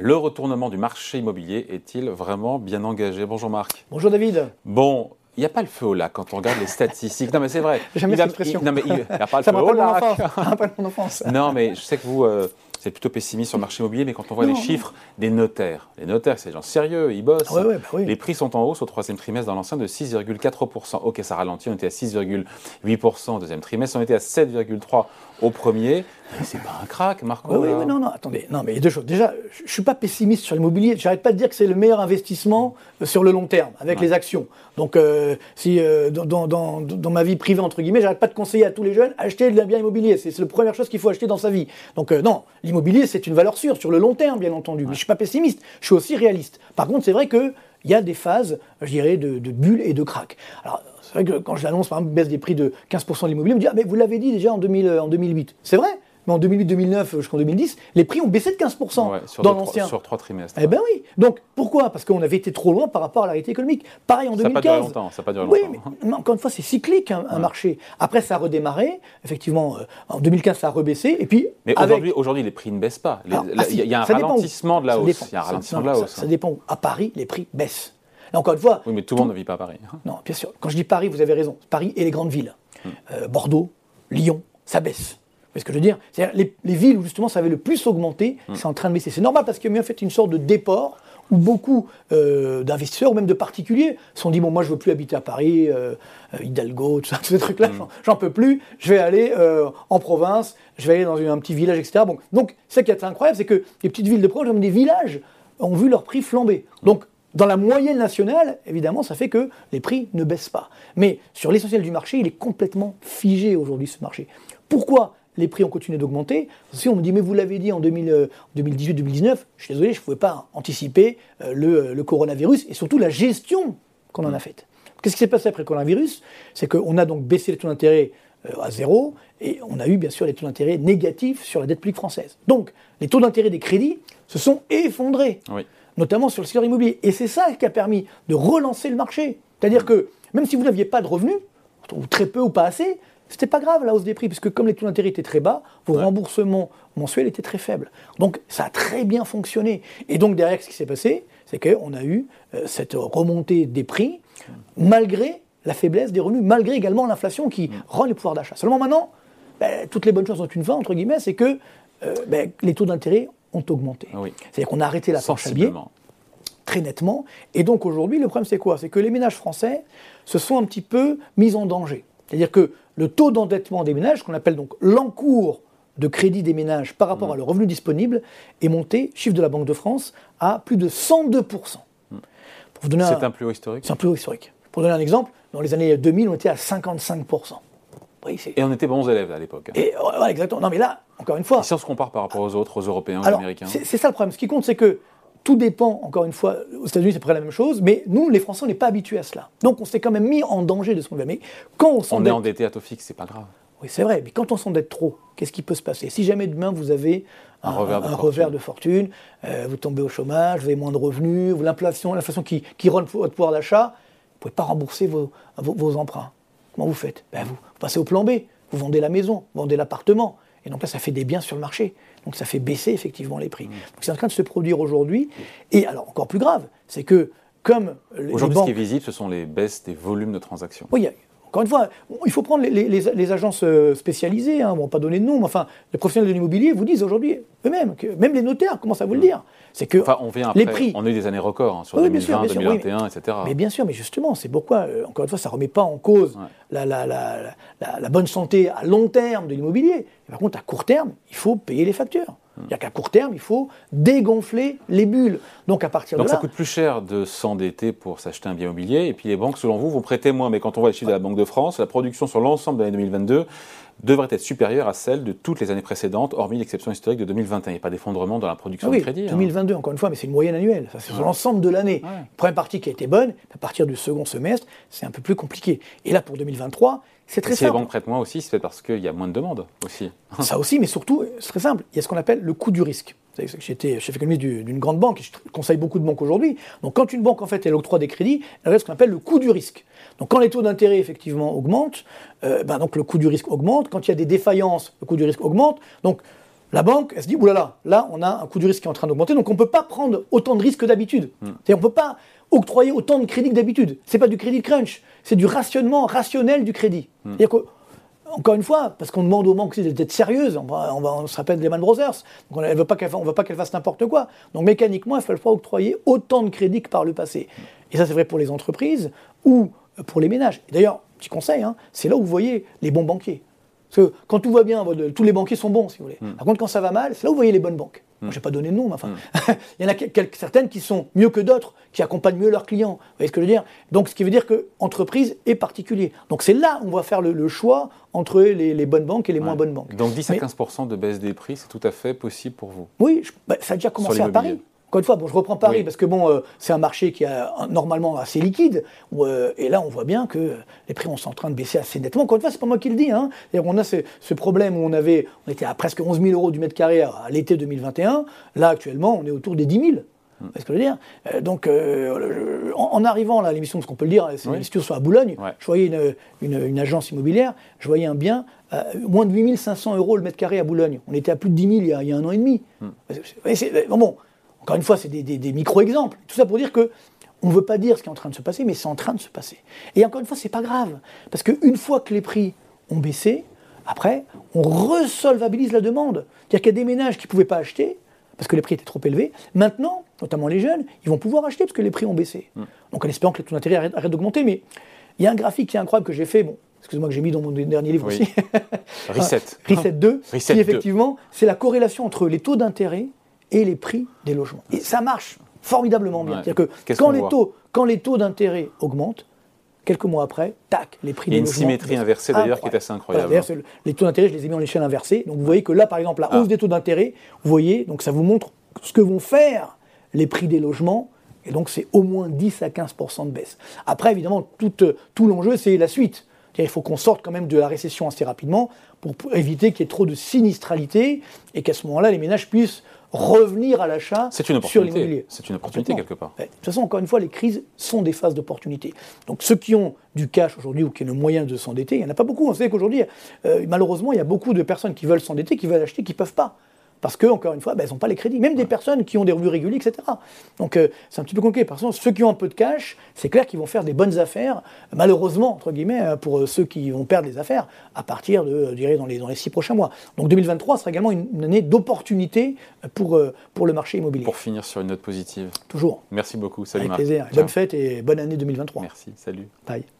Le retournement du marché immobilier est-il vraiment bien engagé? Bonjour Marc. Bonjour David. Bon, il n'y a pas le feu au lac quand on regarde les statistiques. Non, mais c'est vrai. J'aime cette expression. non, mais il n'y a pas le Ça feu au lac. Ça rappelle mon enfance. Non, mais je sais que vous, euh, c'est plutôt pessimiste sur le marché immobilier, mais quand on voit Non, les non. chiffres des notaires, les notaires, c'est des gens sérieux, ils bossent. Ouais, ouais, bah oui. Les prix sont en hausse au troisième trimestre dans l'ancien de 6,4%. Ok, ça ralentit, on était à 6,8% au deuxième trimestre, on était à 7,3% au premier. C'est pas un crack, Marco. Oui, oui, non, non, attendez. Non, mais il y a deux choses. Déjà, je ne suis pas pessimiste sur l'immobilier. J'arrête pas de dire que c'est le meilleur investissement euh, sur le long terme, avec les actions. Donc, euh, si euh, dans, dans, dans, dans ma vie privée, entre guillemets, j'arrête pas de conseiller à tous les jeunes, acheter de bien immobilier. C'est c'est la première chose qu'il faut acheter dans sa vie. Donc, euh, non, l'immobilier, c'est une valeur sûre, sur le long terme, bien entendu. Mais je suis pas pessimiste. Je suis aussi réaliste. Par contre, c'est vrai que il y a des phases, je dirais, de, de bulles et de cracks. Alors, c'est vrai que quand je l'annonce, par exemple, baisse des prix de 15% de l'immobilier, on me dit, ah, mais vous l'avez dit déjà en, 2000, en 2008. C'est vrai, mais en 2008-2009 jusqu'en 2010, les prix ont baissé de 15% Ouais, sur dans l'ancien. trois- Sur trois trimestres. Eh ben oui. Donc, pourquoi? Parce qu'on avait été trop loin par rapport à la réalité économique. Pareil en Ça n'a pas 2015. duré longtemps, ça n'a pas duré Oui, longtemps. mais, mais encore une fois, c'est cyclique un, un marché. Après, ça a redémarré. Effectivement, euh, en 2015, ça a rebaissé. Et puis, Mais avec- aujourd'hui, aujourd'hui, les prix ne baissent pas. La- ah, Il y, a- un ralentissement de la hausse. dépend. Il y a un Ça- ralentissement non, de la ça- hausse. Ça, hein. dépend où. À Paris, les prix baissent. Là, encore une fois. Oui, mais tout le monde ne vit pas à Paris. hein. Non, bien sûr. Quand je dis Paris, vous avez raison. Paris et les grandes villes. Hmm. Euh, Bordeaux, Lyon, ça baisse. Vous voyez ce que je veux dire C'est-à-dire les, les villes où justement ça avait le plus augmenté, Hmm. c'est en train de baisser. C'est normal parce qu'il y a eu en fait une sorte de déport où beaucoup euh, d'investisseurs ou même de particuliers se sont dit bon moi je veux plus habiter à Paris, euh, euh, Hidalgo, tout ça, tous ces trucs-là, j'en- j'en peux plus. Je vais aller euh, en province, je vais aller dans un petit village, etc. Bon, donc c'est ça qui est incroyable, c'est que les petites villes de province, même des villages, ont vu leurs prix flamber. Donc dans la moyenne nationale, évidemment, ça fait que les prix ne baissent pas. Mais sur l'essentiel du marché, il est complètement figé aujourd'hui, ce marché. Pourquoi? Les prix ont continué d'augmenter Si on me dit, mais vous l'avez dit en 2000, euh, 2018-2019, je suis désolé, je ne pouvais pas anticiper euh, le, le coronavirus et surtout la gestion qu'on en a faite. Qu'est-ce qui s'est passé après le coronavirus? C'est qu'on a donc baissé les taux d'intérêt euh, à zéro et on a eu bien sûr les taux d'intérêt négatifs sur la dette publique française. Donc les taux d'intérêt des crédits se sont effondrés Oui. notamment sur le secteur immobilier. Et c'est ça qui a permis de relancer le marché. C'est-à-dire que même si vous n'aviez pas de revenus, ou très peu ou pas assez, c'était pas grave la hausse des prix, puisque comme les taux d'intérêt étaient très bas, vos remboursements mensuels étaient très faibles. Donc ça a très bien fonctionné. Et donc derrière, ce qui s'est passé, c'est qu'on a eu euh, cette remontée des prix, malgré la faiblesse des revenus, malgré également l'inflation qui rend les pouvoirs d'achat. Seulement maintenant, ben, toutes les bonnes choses ont une fin, entre guillemets, c'est que euh, ben, les taux d'intérêt ont augmenté. Oui. C'est-à-dire qu'on a arrêté la planche à billets très nettement. Et donc aujourd'hui, le problème c'est quoi? C'est que les ménages français se sont un petit peu mis en danger. C'est-à-dire que le taux d'endettement des ménages, qu'on appelle donc l'encours de crédit des ménages par Mmh. rapport à leur revenu disponible, est monté, chiffre de la Banque de France, à plus de 102%. Pour vous donner C'est un plus haut historique. c'est un plus haut historique. Pour donner un exemple, dans les années 2000, on était à 55%. Oui, Et on était bons élèves à l'époque. Et, ouais, exactement. Non, mais là, encore une fois, Et si on se compare par rapport aux autres, aux Européens, aux alors, Américains c'est ça le problème. Ce qui compte, c'est que tout dépend, encore une fois, aux États-Unis, c'est près la même chose, mais nous, les Français, on n'est pas habitués à cela. Donc, on s'est quand même mis en danger de ce veut. Mais quand on On est endetté à taux fixe, c'est pas grave. Oui, c'est vrai, mais quand on s'endette trop, qu'est-ce qui peut se passer? Si jamais demain vous avez Un revers de un fortune. revers de fortune, euh, vous tombez au chômage, vous avez moins de revenus, vous- l'inflation, l'inflation qui, qui rend votre pouvoir d'achat, vous ne pouvez pas rembourser vos, vos, vos emprunts. Comment vous faites? Ben vous, vous passez au plan B, vous vendez la maison, vous vendez l'appartement, et donc là ça fait des biens sur le marché. Donc ça fait baisser effectivement les prix. Mmh. Donc c'est en train de se produire aujourd'hui. Et alors encore plus grave, c'est que comme les Aujourd'hui, ce qui est visible, ce sont les baisses des volumes de transactions. oui, il y a- encore une fois, il faut prendre les, les- les- les agences euh, spécialisées, hein, on va pas donner de nom, mais enfin, les professionnels de l'immobilier vous disent aujourd'hui, eux-mêmes, que même les notaires commencent à vous le dire, c'est que. Enfin, on vient après. les prix. On a eu des années records hein, sur Oui, bien 2020, sûr, bien sûr, oui, 2021, etc. Mais bien sûr, mais justement, c'est pourquoi, euh, encore une fois, ça ne remet pas en cause Ouais. la, la- la- la- la bonne santé à long terme de l'immobilier. Et Par contre, à court terme, il faut payer les factures. Il n'y a qu'à court terme, il faut dégonfler les bulles. Donc à partir Donc de ça là, coûte plus cher de s'endetter pour s'acheter un bien immobilier. Et puis les banques, selon vous, vont prêter moins. Mais quand on voit les chiffres de la Banque de France, la production sur l'ensemble de l'année 2022 devrait être supérieure à celle de toutes les années précédentes, hormis l'exception historique de 2021. Il n'y a pas d'effondrement dans la production Ah oui, de crédit. hein. 2022, encore une fois, mais c'est une moyenne annuelle. Ça, c'est sur l'ensemble de l'année. Ouais. Première partie qui a été bonne, à partir du second semestre, c'est un peu plus compliqué. Et là, pour 2023, c'est très si les simple. banques prêtent moins aussi, c'est parce qu'il y a moins de demandes aussi. Ça aussi, mais surtout, c'est très simple. Il y a ce qu'on appelle le coût du risque. J'étais chef économiste du- d'une grande banque et je conseille beaucoup de banques aujourd'hui. Donc, quand une banque, en fait, elle octroie des crédits, elle a ce qu'on appelle le coût du risque. Donc, quand les taux d'intérêt, effectivement, augmentent, euh, ben, donc le coût du risque augmente. Quand il y a des défaillances, le coût du risque augmente. Donc, La banque, elle se dit, oulala, là, on a un coût du risque qui est en train d'augmenter, donc on ne peut pas prendre autant de risques que d'habitude. C'est-à-dire, on ne peut pas octroyer autant de crédit que d'habitude. C'est pas du crédit crunch, c'est du rationnement rationnel du crédit. Hmm. C'est-à-dire encore une fois, parce qu'on demande aux banques d'être sérieuses, on, va- on, va- on se rappelle Lehman Brothers, donc on ne veut pas qu'elles fa- on veut pas qu'elles fassent n'importe quoi. Donc mécaniquement, il ne faut pas octroyer autant de crédit que par le passé. Et ça, c'est vrai pour les entreprises ou pour les ménages. D'ailleurs, petit conseil, hein, c'est là où vous voyez les bons banquiers. Parce que quand tout va bien, tous les banquiers sont bons, si vous voulez. Par contre, quand ça va mal, c'est là où vous voyez les bonnes banques. Moi, je vais pas donner de nom, mais enfin, il y en a certaines qui sont mieux que d'autres, qui accompagnent mieux leurs clients. Vous voyez ce que je veux dire? Donc, ce qui veut dire que entreprise et particulier. Donc, c'est là où on va faire le, le choix entre les, les bonnes banques et les moins bonnes banques. Donc 10 à Mais- 15% de baisse des prix, c'est tout à fait possible pour vous? Oui, je- bah, ça a déjà commencé à. Paris. Encore une fois, bon, je reprends Paris Oui. parce que bon, euh, c'est un marché qui est normalement assez liquide. où, euh, et là, on voit bien que les prix sont en train de baisser assez nettement. Encore une fois, c'est pas moi qui le dis. Hein. On a ce, ce problème où on avait, on était à presque 11 000 euros du mètre carré à, à l'été 2021. Là, actuellement, on est autour des 10 000. Hmm. Vous voyez ce que je veux dire? Euh, Donc, euh, en, en arrivant là, à l'émission, ce qu'on peut le dire, c'est Oui. sont à Boulogne. Ouais. Je voyais une, une- une agence immobilière, je voyais un bien à moins de 8500 euros le mètre carré à Boulogne. On était à plus de 10 000 il y a, il y a un an et demi. C'est- bon, bon, encore une fois, c'est des, des- des micro-exemples. Tout ça pour dire que on ne veut pas dire ce qui est en train de se passer, mais c'est en train de se passer. Et encore une fois, c'est pas grave. Parce qu'une fois que les prix ont baissé, après, on resolvabilise la demande. C'est-à-dire qu'il y a des ménages qui ne pouvaient pas acheter parce que les prix étaient trop élevés. Maintenant, notamment les jeunes, ils vont pouvoir acheter parce que les prix ont baissé. Donc en espérant que les taux d'intérêt arrêtent, d'augmenter. Mais il y a un graphique qui est incroyable que j'ai fait, bon, excusez-moi que j'ai mis dans mon dernier livre Oui. aussi. Reset. Reset 2, Reset qui 2. effectivement, c'est la corrélation entre les taux d'intérêt et les prix des logements. Et ça marche formidablement bien. Ouais. C'est-à-dire que quand les, taux, quand les taux d'intérêt augmentent, quelques mois après, tac, les prix Il y a des une logements symétrie inversée, d'ailleurs, qui est assez incroyable. Voilà, le- les taux d'intérêt, je les ai mis en échelle inversée. Donc vous voyez que là, par exemple, la Ah. hausse des taux d'intérêt, vous voyez, donc ça vous montre ce que vont faire les prix des logements. Et donc c'est au moins 10 à 15% de baisse. Après, évidemment, tout, euh, tout l'enjeu, c'est la suite. Il faut qu'on sorte quand même de la récession assez rapidement pour éviter qu'il y ait trop de sinistralité et qu'à ce moment-là, les ménages puissent revenir à l'achat C'est une sur opportunité. l'immobilier. C'est une opportunité quelque part. Ouais. De toute façon, encore une fois, les crises sont des phases d'opportunité. Donc ceux qui ont du cash aujourd'hui ou qui ont le moyen de s'endetter, il n'y en a pas beaucoup. On sait qu'aujourd'hui, euh, malheureusement, il y a beaucoup de personnes qui veulent s'endetter, qui veulent acheter, qui ne peuvent pas. Parce que, encore une fois, ben, elles n'ont pas les crédits. Même des personnes qui ont des revenus réguliers, etc. Donc euh, c'est un petit peu compliqué. Par contre, ceux qui ont un peu de cash, c'est clair qu'ils vont faire des bonnes affaires, malheureusement, entre guillemets, euh, pour euh, ceux qui vont perdre des affaires à partir de, euh, je dirais, dans les, dans les six prochains mois. Donc 2023 sera également une, une année d'opportunité pour, pour le marché immobilier. Pour finir sur une note positive. Toujours. Merci beaucoup. Salut Avec Marc. plaisir. Ciao. Bonne fête et bonne année 2023. Merci. Salut. Bye.